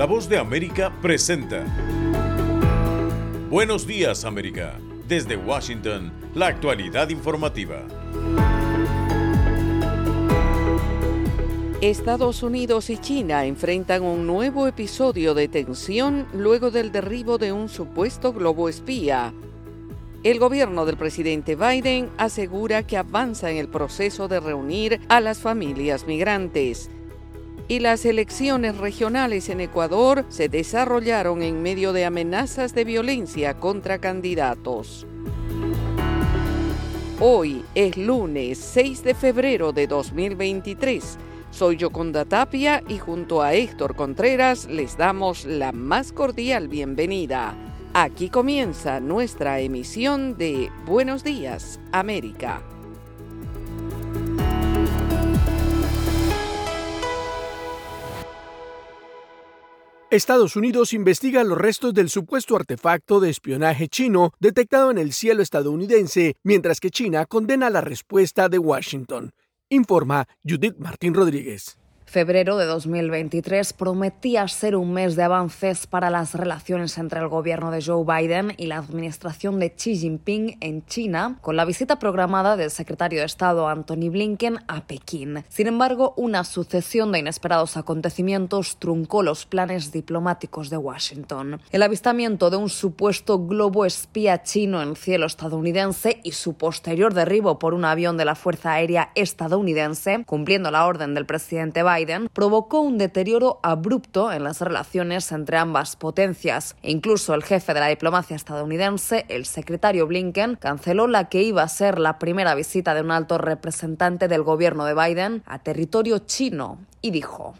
La voz de América presenta. Buenos días América. Desde Washington, la actualidad informativa. Estados Unidos y China enfrentan un nuevo episodio de tensión luego del derribo de un supuesto globo espía. El gobierno del presidente Biden asegura que avanza en el proceso de reunir a las familias migrantes. Y las elecciones regionales en Ecuador se desarrollaron en medio de amenazas de violencia contra candidatos. Hoy es lunes 6 de febrero de 2023. Soy Yoconda Tapia y junto a Héctor Contreras les damos la más cordial bienvenida. Aquí comienza nuestra emisión de Buenos Días, América. Estados Unidos investiga los restos del supuesto artefacto de espionaje chino detectado en el cielo estadounidense, mientras que China condena la respuesta de Washington, informa Judith Martín Rodríguez. Febrero de 2023 prometía ser un mes de avances para las relaciones entre el gobierno de Joe Biden y la administración de Xi Jinping en China, con la visita programada del secretario de Estado Anthony Blinken a Pekín. Sin embargo, una sucesión de inesperados acontecimientos truncó los planes diplomáticos de Washington. El avistamiento de un supuesto globo espía chino en cielo estadounidense y su posterior derribo por un avión de la Fuerza Aérea estadounidense, cumpliendo la orden del presidente Biden, provocó un deterioro abrupto en las relaciones entre ambas potencias. Incluso el jefe de la diplomacia estadounidense, el secretario Blinken, canceló la que iba a ser la primera visita de un alto representante del gobierno de Biden a territorio chino y dijo.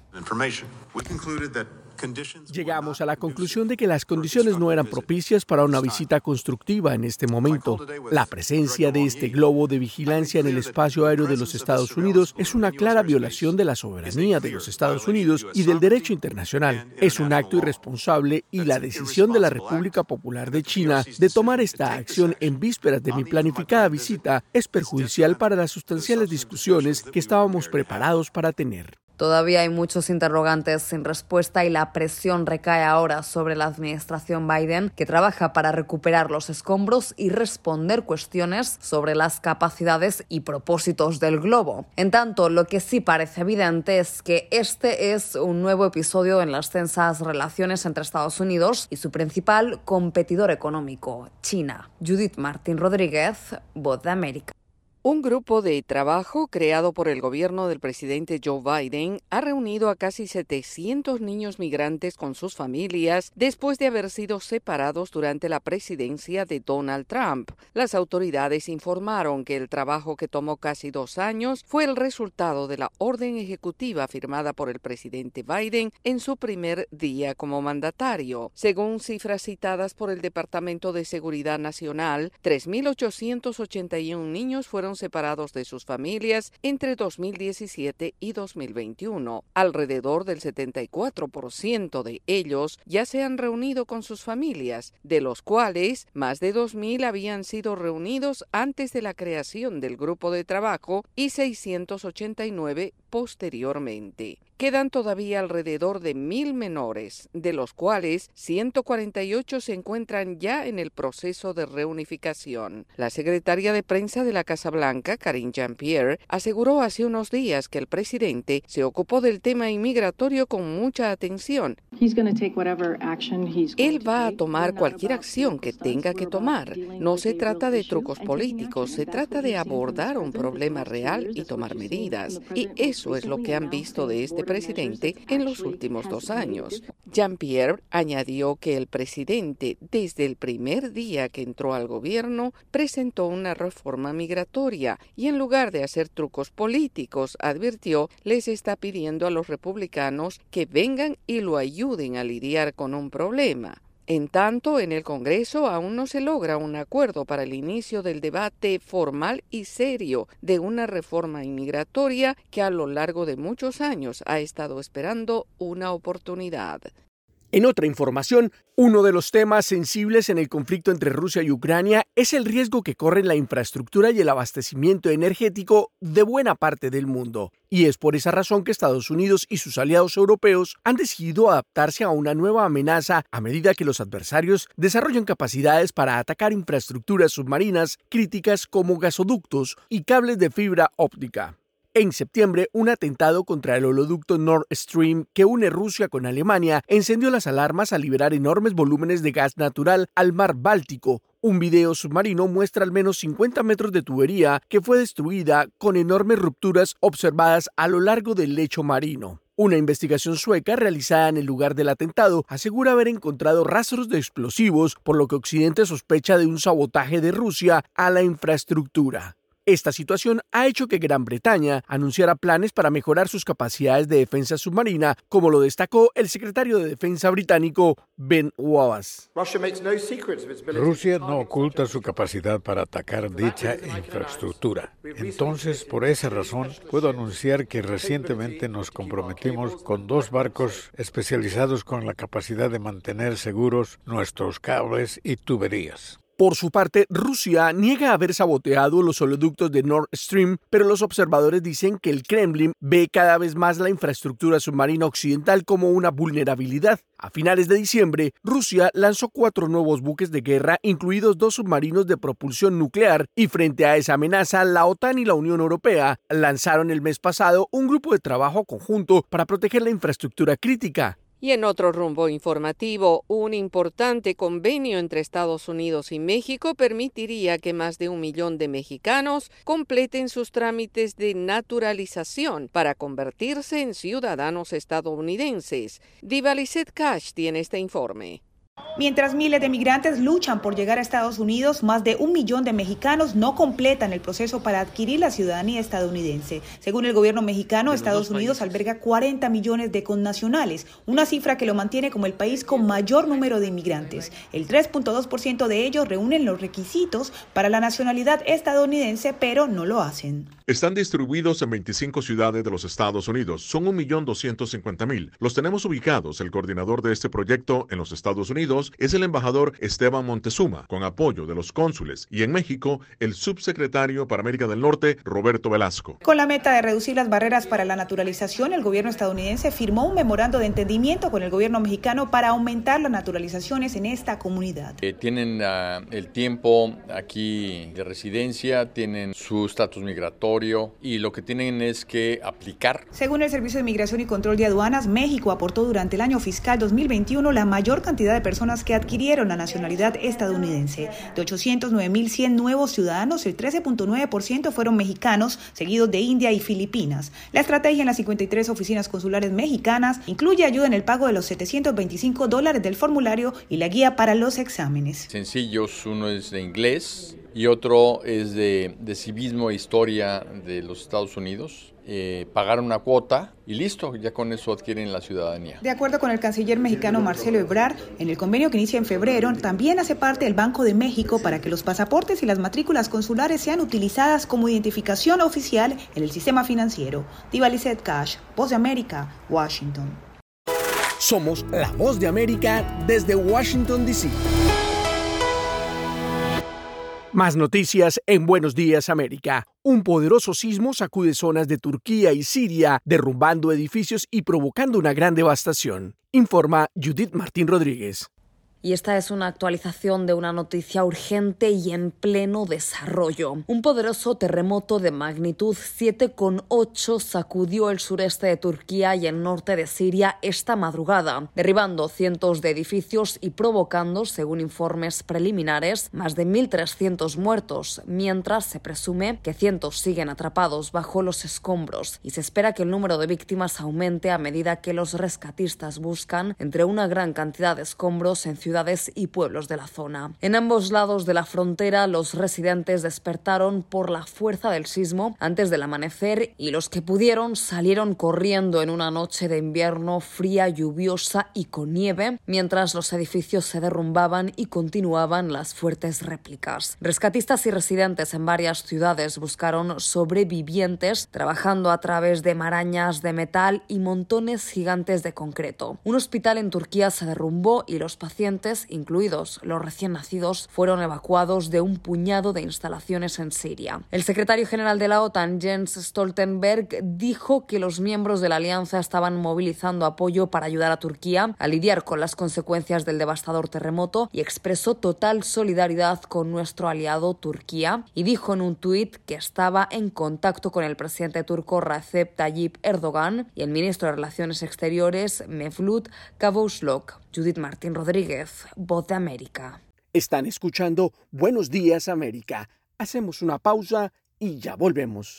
Llegamos a la conclusión de que las condiciones no eran propicias para una visita constructiva en este momento. La presencia de este globo de vigilancia en el espacio aéreo de los Estados Unidos es una clara violación de la soberanía de los Estados Unidos y del derecho internacional. Es un acto irresponsable y la decisión de la República Popular de China de tomar esta acción en vísperas de mi planificada visita es perjudicial para las sustanciales discusiones que estábamos preparados para tener. Todavía hay muchos interrogantes sin respuesta y la presión recae ahora sobre la administración Biden, que trabaja para recuperar los escombros y responder cuestiones sobre las capacidades y propósitos del globo. En tanto, lo que sí parece evidente es que este es un nuevo episodio en las tensas relaciones entre Estados Unidos y su principal competidor económico, China. Judith Martín Rodríguez, Voz de América. Un grupo de trabajo creado por el gobierno del presidente Joe Biden ha reunido a casi 700 niños migrantes con sus familias después de haber sido separados durante la presidencia de Donald Trump. Las autoridades informaron que el trabajo que tomó casi dos años fue el resultado de la orden ejecutiva firmada por el presidente Biden en su primer día como mandatario. Según cifras citadas por el Departamento de Seguridad Nacional, 3.881 niños fueron separados de sus familias entre 2017 y 2021. Alrededor del 74% de ellos ya se han reunido con sus familias, de los cuales más de 2.000 habían sido reunidos antes de la creación del grupo de trabajo y 689 posteriormente. Quedan todavía alrededor de mil menores, de los cuales 148 se encuentran ya en el proceso de reunificación. La secretaria de prensa de la Casa Blanca, Karine Jean-Pierre, aseguró hace unos días que el presidente se ocupó del tema inmigratorio con mucha atención. Él va a tomar cualquier acción que tenga que tomar. No se trata de trucos políticos, se trata de abordar un problema real y tomar medidas. Y eso es lo que han visto de este presidente en los últimos dos años. Jean-Pierre añadió que el presidente, desde el primer día que entró al gobierno, presentó una reforma migratoria y en lugar de hacer trucos políticos, advirtió, les está pidiendo a los republicanos que vengan y lo ayuden a lidiar con un problema. En tanto, en el Congreso aún no se logra un acuerdo para el inicio del debate formal y serio de una reforma inmigratoria que a lo largo de muchos años ha estado esperando una oportunidad. En otra información, uno de los temas sensibles en el conflicto entre Rusia y Ucrania es el riesgo que corre la infraestructura y el abastecimiento energético de buena parte del mundo. Y es por esa razón que Estados Unidos y sus aliados europeos han decidido adaptarse a una nueva amenaza a medida que los adversarios desarrollan capacidades para atacar infraestructuras submarinas críticas como gasoductos y cables de fibra óptica. En septiembre, un atentado contra el holoducto Nord Stream que une Rusia con Alemania encendió las alarmas al liberar enormes volúmenes de gas natural al mar Báltico. Un video submarino muestra al menos 50 metros de tubería que fue destruida con enormes rupturas observadas a lo largo del lecho marino. Una investigación sueca realizada en el lugar del atentado asegura haber encontrado rastros de explosivos, por lo que Occidente sospecha de un sabotaje de Rusia a la infraestructura. Esta situación ha hecho que Gran Bretaña anunciara planes para mejorar sus capacidades de defensa submarina, como lo destacó el secretario de Defensa británico Ben Wallace. Rusia no oculta su capacidad para atacar dicha infraestructura. Entonces, por esa razón, puedo anunciar que recientemente nos comprometimos con dos barcos especializados con la capacidad de mantener seguros nuestros cables y tuberías. Por su parte, Rusia niega haber saboteado los oleoductos de Nord Stream, pero los observadores dicen que el Kremlin ve cada vez más la infraestructura submarina occidental como una vulnerabilidad. A finales de diciembre, Rusia lanzó cuatro nuevos buques de guerra, incluidos dos submarinos de propulsión nuclear, y frente a esa amenaza, la OTAN y la Unión Europea lanzaron el mes pasado un grupo de trabajo conjunto para proteger la infraestructura crítica. Y en otro rumbo informativo, un importante convenio entre Estados Unidos y México permitiría que más de un millón de mexicanos completen sus trámites de naturalización para convertirse en ciudadanos estadounidenses. Divalicet Cash tiene este informe. Mientras miles de migrantes luchan por llegar a Estados Unidos, más de un millón de mexicanos no completan el proceso para adquirir la ciudadanía estadounidense. Según el gobierno mexicano, Estados Unidos alberga 40 millones de connacionales, una cifra que lo mantiene como el país con mayor número de inmigrantes. El 3.2% de ellos reúnen los requisitos para la nacionalidad estadounidense, pero no lo hacen. Están distribuidos en 25 ciudades de los Estados Unidos. Son 1.250.000. Los tenemos ubicados. El coordinador de este proyecto en los Estados Unidos es el embajador Esteban Montezuma, con apoyo de los cónsules, y en México, el subsecretario para América del Norte, Roberto Velasco. Con la meta de reducir las barreras para la naturalización, el gobierno estadounidense firmó un memorando de entendimiento con el gobierno mexicano para aumentar las naturalizaciones en esta comunidad. Eh, tienen uh, el tiempo aquí de residencia, tienen su estatus migratorio y lo que tienen es que aplicar. Según el Servicio de Migración y Control de Aduanas, México aportó durante el año fiscal 2021 la mayor cantidad de personas personas que adquirieron la nacionalidad estadounidense. De 809.100 nuevos ciudadanos, el 13.9% fueron mexicanos, seguidos de India y Filipinas. La estrategia en las 53 oficinas consulares mexicanas incluye ayuda en el pago de los 725 dólares del formulario y la guía para los exámenes. Sencillos, uno es de inglés y otro es de, civismo e historia de los Estados Unidos eh, pagar una cuota y listo, ya con eso adquieren la ciudadanía. De acuerdo con el canciller mexicano Marcelo Ebrard, en el convenio que inicia en febrero, también hace parte el Banco de México para que los pasaportes y las matrículas consulares sean utilizadas como identificación oficial en el sistema financiero. Divalicet Cash, Voz de América, Washington. Somos la Voz de América desde Washington, D.C. Más noticias en Buenos Días América. Un poderoso sismo sacude zonas de Turquía y Siria, derrumbando edificios y provocando una gran devastación, informa Judith Martín Rodríguez. Y esta es una actualización de una noticia urgente y en pleno desarrollo. Un poderoso terremoto de magnitud 7,8 sacudió el sureste de Turquía y el norte de Siria esta madrugada, derribando cientos de edificios y provocando, según informes preliminares, más de 1.300 muertos, mientras se presume que cientos siguen atrapados bajo los escombros y se espera que el número de víctimas aumente a medida que los rescatistas buscan entre una gran cantidad de escombros en ciudades ciudades y pueblos de la zona. En ambos lados de la frontera, los residentes despertaron por la fuerza del sismo antes del amanecer y los que pudieron salieron corriendo en una noche de invierno fría, lluviosa y con nieve, mientras los edificios se derrumbaban y continuaban las fuertes réplicas. Rescatistas y residentes en varias ciudades buscaron sobrevivientes trabajando a través de marañas de metal y montones gigantes de concreto. Un hospital en Turquía se derrumbó y los pacientes, incluidos los recién nacidos, fueron evacuados de un puñado de instalaciones en Siria. El secretario general de la OTAN, Jens Stoltenberg, dijo que los miembros de la alianza estaban movilizando apoyo para ayudar a Turquía a lidiar con las consecuencias del devastador terremoto y expresó total solidaridad con nuestro aliado Turquía y dijo en un tuit que estaba en contacto con el presidente turco Recep Tayyip Erdogan y el ministro de Relaciones Exteriores Mevlut Cavusoglu. Judith Martín Rodríguez, Voz de América. Están escuchando Buenos Días América. Hacemos una pausa y ya volvemos.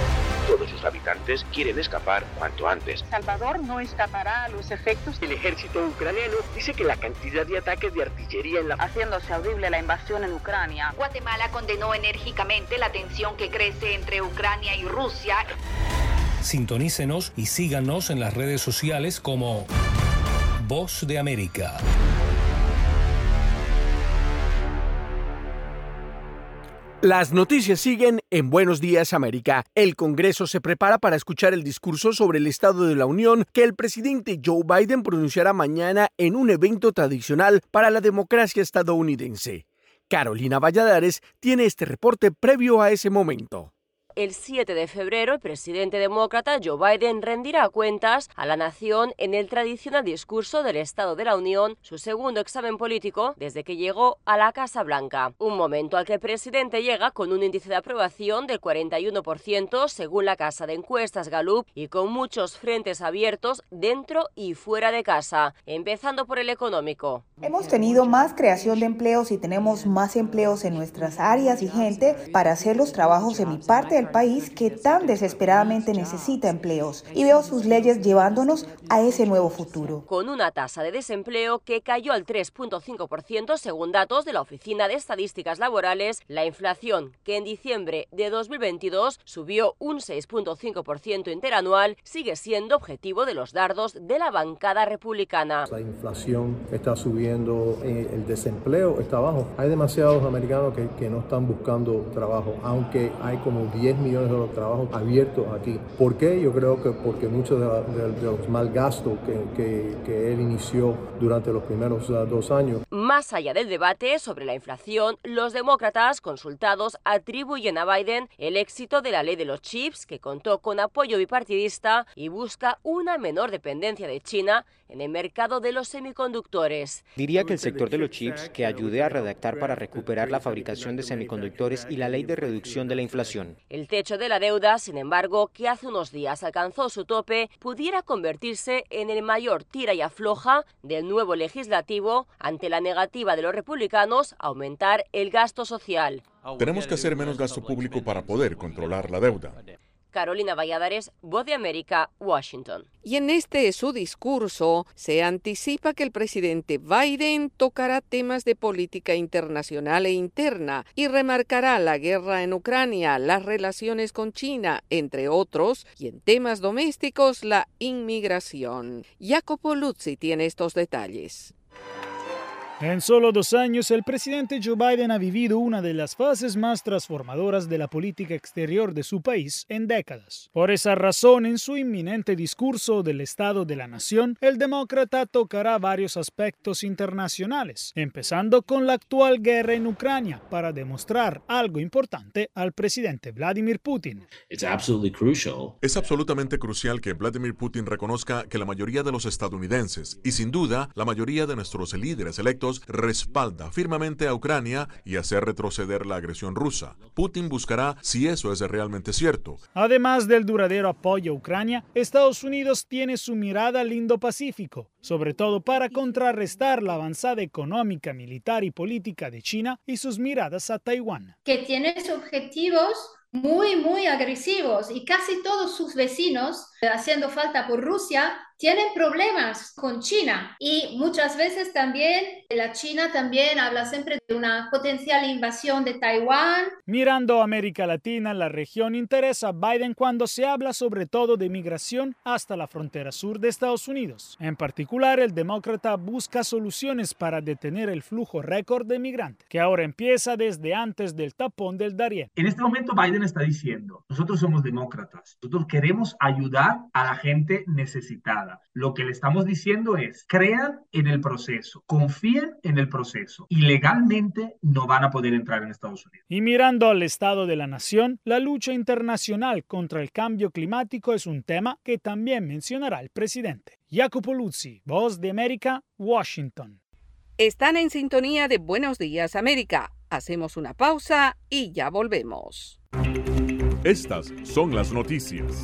Sus habitantes quieren escapar cuanto antes. Salvador no escapará a los efectos. El ejército ucraniano dice que la cantidad de ataques de artillería en la... Haciéndose audible la invasión en Ucrania. Guatemala condenó enérgicamente la tensión que crece entre Ucrania y Rusia. Sintonícenos y síganos en las redes sociales como Voz de América. Las noticias siguen en Buenos Días América. El Congreso se prepara para escuchar el discurso sobre el Estado de la Unión que el presidente Joe Biden pronunciará mañana en un evento tradicional para la democracia estadounidense. Carolina Valladares tiene este reporte previo a ese momento. El 7 de febrero, el presidente demócrata Joe Biden rendirá cuentas a la nación en el tradicional discurso del Estado de la Unión, su segundo examen político desde que llegó a la Casa Blanca. Un momento al que el presidente llega con un índice de aprobación del 41% según la Casa de Encuestas Gallup y con muchos frentes abiertos dentro y fuera de casa, empezando por el económico. Hemos tenido más creación de empleos y tenemos más empleos en nuestras áreas y gente para hacer los trabajos en mi parte del país que tan desesperadamente necesita empleos y veo sus leyes llevándonos a ese nuevo futuro. Con una tasa de desempleo que cayó al 3.5% según datos de la Oficina de Estadísticas Laborales, la inflación, que en diciembre de 2022 subió un 6.5% interanual, sigue siendo objetivo de los dardos de la bancada republicana. La inflación está subiendo, eh, el desempleo está bajo. Hay demasiados americanos que, que no están buscando trabajo, aunque hay como 10 millones de trabajos abiertos aquí. ¿Por qué? Yo creo que porque muchos de, de, los mal gastos que, que, él inició durante los primeros dos años. Más allá del debate sobre la inflación, los demócratas consultados atribuyen a Biden el éxito de la ley de los chips, que contó con apoyo bipartidista y busca una menor dependencia de China en el mercado de los semiconductores. Diría que el sector de los chips que ayude a redactar para recuperar la fabricación de semiconductores y la ley de reducción de la inflación. El techo de la deuda, sin embargo, que hace unos días alcanzó su tope, pudiera convertirse en el mayor tira y afloja del nuevo legislativo ante la negativa de los republicanos a aumentar el gasto social. Tenemos que hacer menos gasto público para poder controlar la deuda. Carolina Valladares, Voz de América, Washington. Y en este su discurso se anticipa que el presidente Biden tocará temas de política internacional e interna y remarcará la guerra en Ucrania, las relaciones con China, entre otros, y en temas domésticos la inmigración. Jacopo Luzzi tiene estos detalles. En solo dos años, el presidente Joe Biden ha vivido una de las fases más transformadoras de la política exterior de su país en décadas. Por esa razón, en su inminente discurso del Estado de la Nación, el demócrata tocará varios aspectos internacionales, empezando con la actual guerra en Ucrania, para demostrar algo importante al presidente Vladimir Putin. Es absolutamente crucial que Vladimir Putin reconozca que la mayoría de los estadounidenses, y sin duda la mayoría de nuestros líderes electos, respalda firmemente a Ucrania y hacer retroceder la agresión rusa. Putin buscará si eso es realmente cierto. Además del duradero apoyo a Ucrania, Estados Unidos tiene su mirada al Indo-Pacífico, sobre todo para contrarrestar la avanzada económica, militar y política de China y sus miradas a Taiwán. Que tiene objetivos muy, muy agresivos y casi todos sus vecinos, haciendo falta por Rusia, tienen problemas con China y muchas veces también la China también habla siempre de una potencial invasión de Taiwán. Mirando a América Latina, la región interesa a Biden cuando se habla sobre todo de migración hasta la frontera sur de Estados Unidos. En particular, el demócrata busca soluciones para detener el flujo récord de migrantes, que ahora empieza desde antes del tapón del Darién. En este momento Biden está diciendo, nosotros somos demócratas, nosotros queremos ayudar a la gente necesitada. Lo que le estamos diciendo es, crean en el proceso, confíen en el proceso y legalmente no van a poder entrar en Estados Unidos. Y mirando al estado de la nación, la lucha internacional contra el cambio climático es un tema que también mencionará el presidente. Jacopo Luzzi, Voz de América, Washington. Están en sintonía de Buenos Días América. Hacemos una pausa y ya volvemos. Estas son las noticias.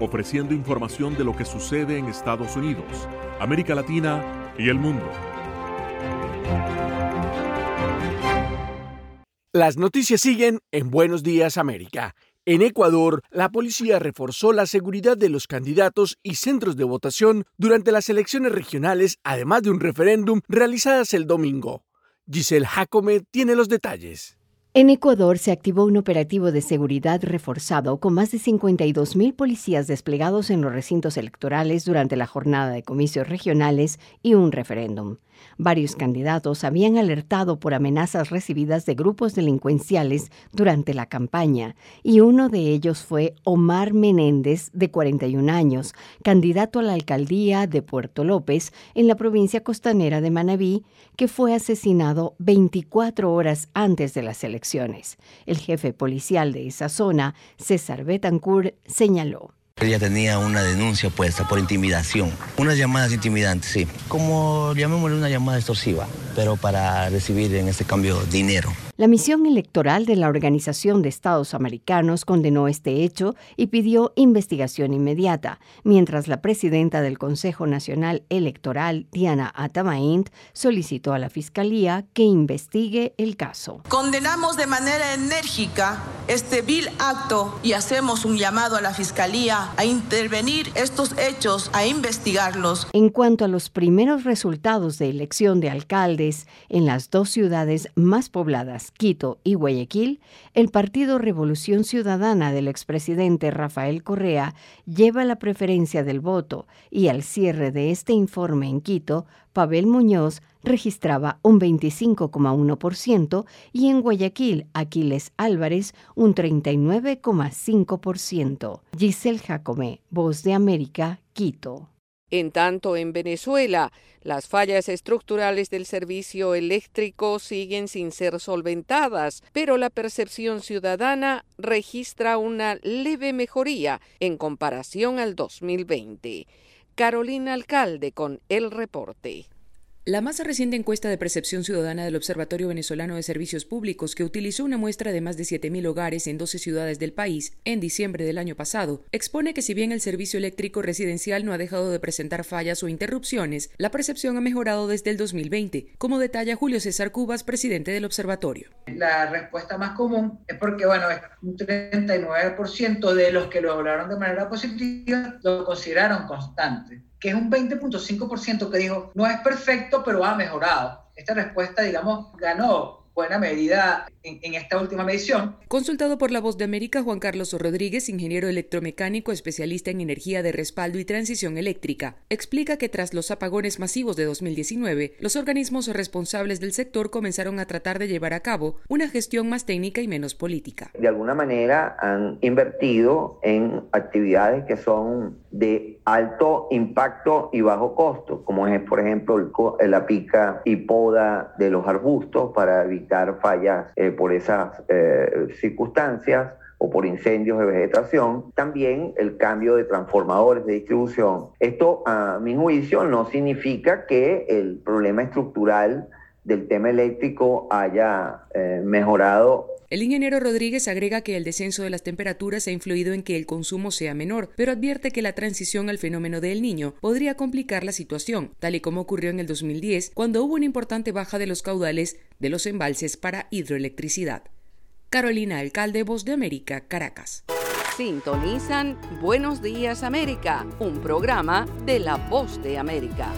ofreciendo información de lo que sucede en Estados Unidos, América Latina y el mundo. Las noticias siguen en Buenos Días América. En Ecuador, la policía reforzó la seguridad de los candidatos y centros de votación durante las elecciones regionales, además de un referéndum realizadas el domingo. Giselle Jacome tiene los detalles. En Ecuador se activó un operativo de seguridad reforzado con más de 52.000 policías desplegados en los recintos electorales durante la jornada de comicios regionales y un referéndum. Varios candidatos habían alertado por amenazas recibidas de grupos delincuenciales durante la campaña, y uno de ellos fue Omar Menéndez, de 41 años, candidato a la alcaldía de Puerto López, en la provincia costanera de Manabí, que fue asesinado 24 horas antes de las elecciones. El jefe policial de esa zona, César Betancourt, señaló. Ella tenía una denuncia puesta por intimidación, unas llamadas intimidantes, sí, como llamémosle una llamada extorsiva, pero para recibir en este cambio dinero. La misión electoral de la Organización de Estados Americanos condenó este hecho y pidió investigación inmediata, mientras la presidenta del Consejo Nacional Electoral, Diana Atamaint, solicitó a la Fiscalía que investigue el caso. Condenamos de manera enérgica este vil acto y hacemos un llamado a la Fiscalía a intervenir estos hechos, a investigarlos. En cuanto a los primeros resultados de elección de alcaldes en las dos ciudades más pobladas, Quito y Guayaquil, el Partido Revolución Ciudadana del expresidente Rafael Correa lleva la preferencia del voto y al cierre de este informe en Quito, Pavel Muñoz registraba un 25,1% y en Guayaquil, Aquiles Álvarez un 39,5%. Giselle Jacome, Voz de América, Quito. En tanto, en Venezuela, las fallas estructurales del servicio eléctrico siguen sin ser solventadas, pero la percepción ciudadana registra una leve mejoría en comparación al 2020. Carolina Alcalde con el reporte. La más reciente encuesta de percepción ciudadana del Observatorio Venezolano de Servicios Públicos, que utilizó una muestra de más de 7.000 hogares en 12 ciudades del país en diciembre del año pasado, expone que si bien el servicio eléctrico residencial no ha dejado de presentar fallas o interrupciones, la percepción ha mejorado desde el 2020, como detalla Julio César Cubas, presidente del observatorio. La respuesta más común es porque, bueno, un 39% de los que lo hablaron de manera positiva lo consideraron constante que es un 20.5% que dijo, no es perfecto, pero ha mejorado. Esta respuesta, digamos, ganó buena medida en, esta última medición. Consultado por La Voz de América, Juan Carlos Rodríguez, ingeniero electromecánico especialista en energía de respaldo y transición eléctrica, explica que tras los apagones masivos de 2019, los organismos responsables del sector comenzaron a tratar de llevar a cabo una gestión más técnica y menos política. De alguna manera han invertido en actividades que son de alto impacto y bajo costo, como es por ejemplo la pica y poda de los arbustos para evitar fallas eh, por esas eh, circunstancias o por incendios de vegetación, también el cambio de transformadores de distribución. Esto, a mi juicio, no significa que el problema estructural del tema eléctrico haya eh, mejorado el ingeniero Rodríguez agrega que el descenso de las temperaturas ha influido en que el consumo sea menor, pero advierte que la transición al fenómeno del niño podría complicar la situación, tal y como ocurrió en el 2010, cuando hubo una importante baja de los caudales de los embalses para hidroelectricidad. Carolina Alcalde, Voz de América, Caracas. Sintonizan Buenos Días América, un programa de la Voz de América.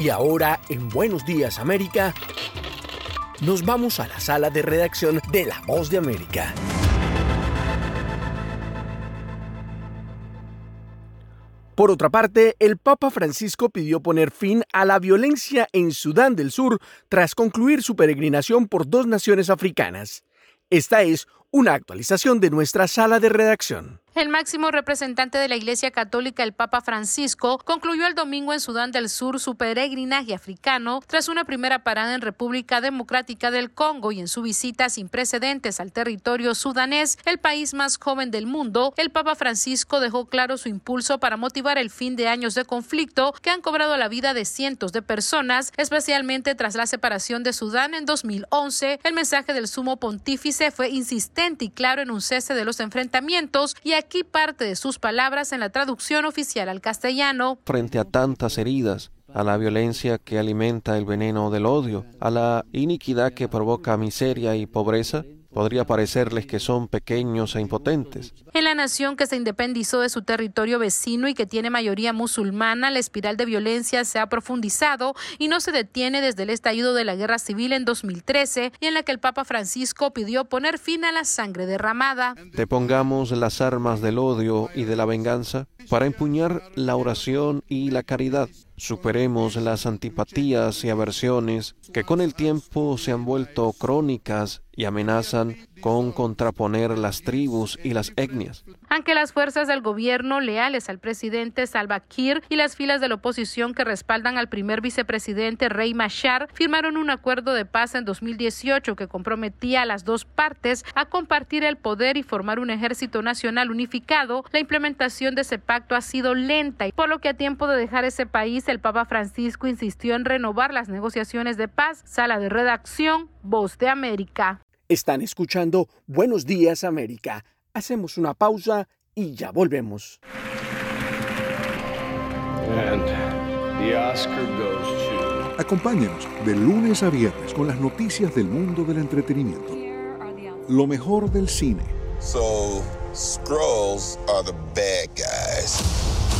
Y ahora, en Buenos Días América, nos vamos a la sala de redacción de La Voz de América. Por otra parte, el Papa Francisco pidió poner fin a la violencia en Sudán del Sur tras concluir su peregrinación por dos naciones africanas. Esta es una actualización de nuestra sala de redacción. El máximo representante de la Iglesia Católica, el Papa Francisco, concluyó el domingo en Sudán del Sur su peregrinaje africano tras una primera parada en República Democrática del Congo y en su visita sin precedentes al territorio sudanés, el país más joven del mundo, el Papa Francisco dejó claro su impulso para motivar el fin de años de conflicto que han cobrado la vida de cientos de personas, especialmente tras la separación de Sudán en 2011. El mensaje del sumo pontífice fue insistente y claro en un cese de los enfrentamientos y aquí parte de sus palabras en la traducción oficial al castellano. Frente a tantas heridas, a la violencia que alimenta el veneno del odio, a la iniquidad que provoca miseria y pobreza, Podría parecerles que son pequeños e impotentes. En la nación que se independizó de su territorio vecino y que tiene mayoría musulmana, la espiral de violencia se ha profundizado y no se detiene desde el estallido de la guerra civil en 2013 y en la que el Papa Francisco pidió poner fin a la sangre derramada. Depongamos las armas del odio y de la venganza para empuñar la oración y la caridad. Superemos las antipatías y aversiones que con el tiempo se han vuelto crónicas y amenazan con contraponer las tribus y las etnias. Aunque las fuerzas del gobierno leales al presidente Salva Kiir y las filas de la oposición que respaldan al primer vicepresidente Rey Machar firmaron un acuerdo de paz en 2018 que comprometía a las dos partes a compartir el poder y formar un ejército nacional unificado, la implementación de ese pacto ha sido lenta y por lo que a tiempo de dejar ese país el Papa Francisco insistió en renovar las negociaciones de paz. Sala de redacción, Voz de América. Están escuchando Buenos Días América. Hacemos una pausa y ya volvemos. Acompáñenos de lunes a viernes con las noticias del mundo del entretenimiento. Lo mejor del cine. So, Scrolls are the bad guys.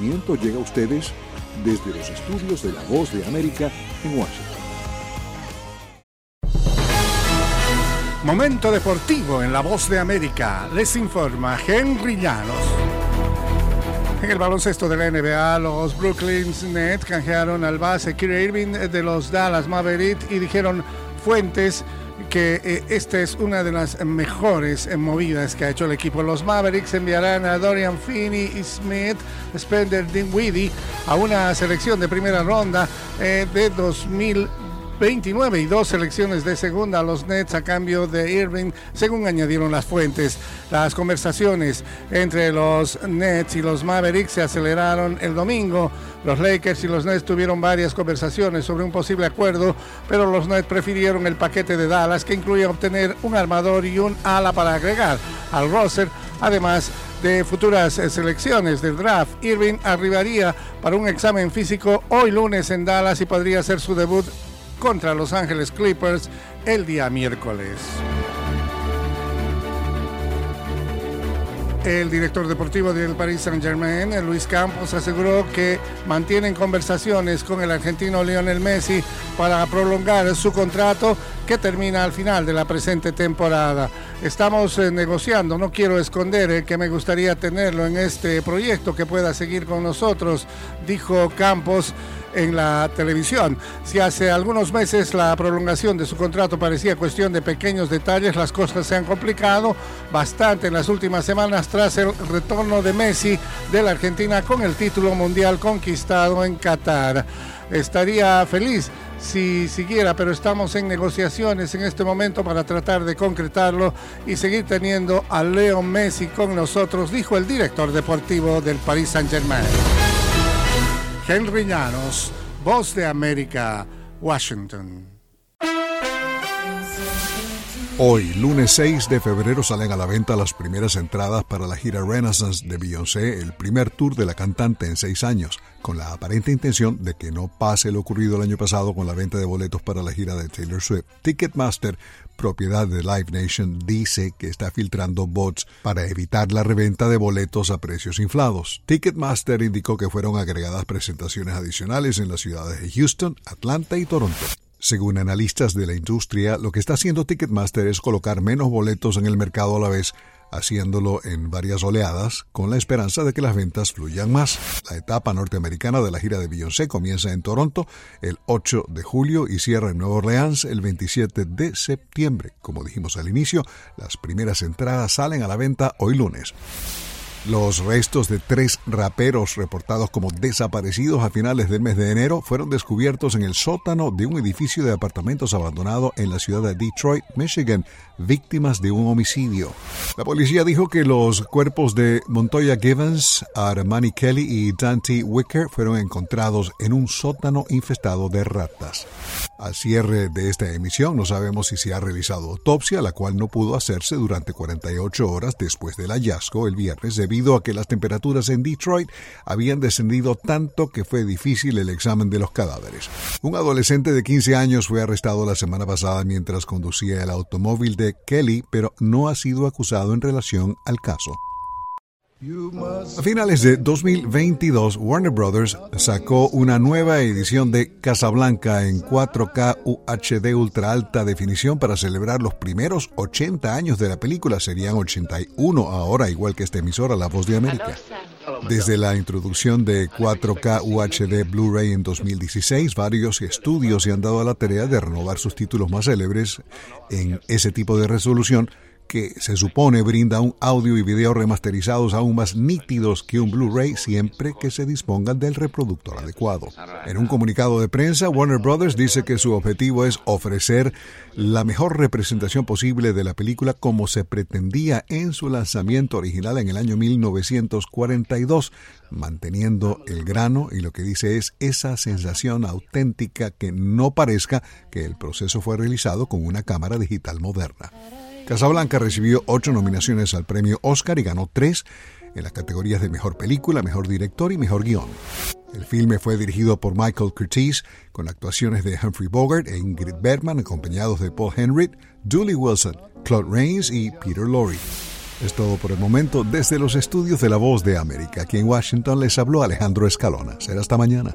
llega a ustedes desde los estudios de La Voz de América en Washington. Momento deportivo en La Voz de América. Les informa Henry Llanos. En el baloncesto de la NBA, los Brooklyn Nets canjearon al base Kyrie Irving de los Dallas Mavericks y dijeron fuentes eh, esta es una de las mejores movidas que ha hecho el equipo. Los Mavericks enviarán a Dorian Finney Smith, Spender Dinwiddie a una selección de primera ronda eh, de 2000 29 y dos selecciones de segunda a los Nets a cambio de Irving, según añadieron las fuentes. Las conversaciones entre los Nets y los Mavericks se aceleraron el domingo. Los Lakers y los Nets tuvieron varias conversaciones sobre un posible acuerdo, pero los Nets prefirieron el paquete de Dallas que incluía obtener un armador y un ala para agregar al roster, además de futuras selecciones del draft. Irving arribaría para un examen físico hoy lunes en Dallas y podría ser su debut contra Los Ángeles Clippers el día miércoles. El director deportivo del Paris Saint-Germain, Luis Campos, aseguró que mantienen conversaciones con el argentino Lionel Messi para prolongar su contrato que termina al final de la presente temporada. Estamos eh, negociando, no quiero esconder eh, que me gustaría tenerlo en este proyecto que pueda seguir con nosotros, dijo Campos en la televisión. Si hace algunos meses la prolongación de su contrato parecía cuestión de pequeños detalles, las cosas se han complicado bastante en las últimas semanas tras el retorno de Messi de la Argentina con el título mundial conquistado en Qatar. Estaría feliz si siguiera, pero estamos en negociaciones en este momento para tratar de concretarlo y seguir teniendo a Leo Messi con nosotros, dijo el director deportivo del Paris Saint-Germain. Henry Llanos, Voz de América, Washington. Hoy, lunes 6 de febrero, salen a la venta las primeras entradas para la gira Renaissance de Beyoncé, el primer tour de la cantante en seis años, con la aparente intención de que no pase lo ocurrido el año pasado con la venta de boletos para la gira de Taylor Swift. Ticketmaster propiedad de Live Nation, dice que está filtrando bots para evitar la reventa de boletos a precios inflados. Ticketmaster indicó que fueron agregadas presentaciones adicionales en las ciudades de Houston, Atlanta y Toronto. Según analistas de la industria, lo que está haciendo Ticketmaster es colocar menos boletos en el mercado a la vez haciéndolo en varias oleadas con la esperanza de que las ventas fluyan más. La etapa norteamericana de la gira de Beyoncé comienza en Toronto el 8 de julio y cierra en Nueva Orleans el 27 de septiembre. Como dijimos al inicio, las primeras entradas salen a la venta hoy lunes. Los restos de tres raperos reportados como desaparecidos a finales del mes de enero fueron descubiertos en el sótano de un edificio de apartamentos abandonado en la ciudad de Detroit, Michigan, víctimas de un homicidio. La policía dijo que los cuerpos de Montoya Givens, Armani Kelly y Dante Wicker fueron encontrados en un sótano infestado de ratas. Al cierre de esta emisión no sabemos si se ha realizado autopsia, la cual no pudo hacerse durante 48 horas después del hallazgo el viernes debido a que las temperaturas en Detroit habían descendido tanto que fue difícil el examen de los cadáveres. Un adolescente de 15 años fue arrestado la semana pasada mientras conducía el automóvil de Kelly, pero no ha sido acusado en relación al caso. A finales de 2022, Warner Brothers sacó una nueva edición de Casablanca en 4K UHD ultra alta definición para celebrar los primeros 80 años de la película. Serían 81 ahora, igual que esta emisora La Voz de América. Desde la introducción de 4K UHD Blu-ray en 2016, varios estudios se han dado a la tarea de renovar sus títulos más célebres en ese tipo de resolución que se supone brinda un audio y video remasterizados aún más nítidos que un Blu-ray siempre que se dispongan del reproductor adecuado. En un comunicado de prensa, Warner Brothers dice que su objetivo es ofrecer la mejor representación posible de la película como se pretendía en su lanzamiento original en el año 1942, manteniendo el grano y lo que dice es esa sensación auténtica que no parezca que el proceso fue realizado con una cámara digital moderna. Casablanca recibió ocho nominaciones al premio Oscar y ganó tres en las categorías de Mejor Película, Mejor Director y Mejor Guión. El filme fue dirigido por Michael Curtiz, con actuaciones de Humphrey Bogart e Ingrid Bergman, acompañados de Paul Henry, Julie Wilson, Claude Rains y Peter Lorre. Es todo por el momento desde los estudios de La Voz de América. Aquí en Washington les habló Alejandro Escalona. Será hasta mañana.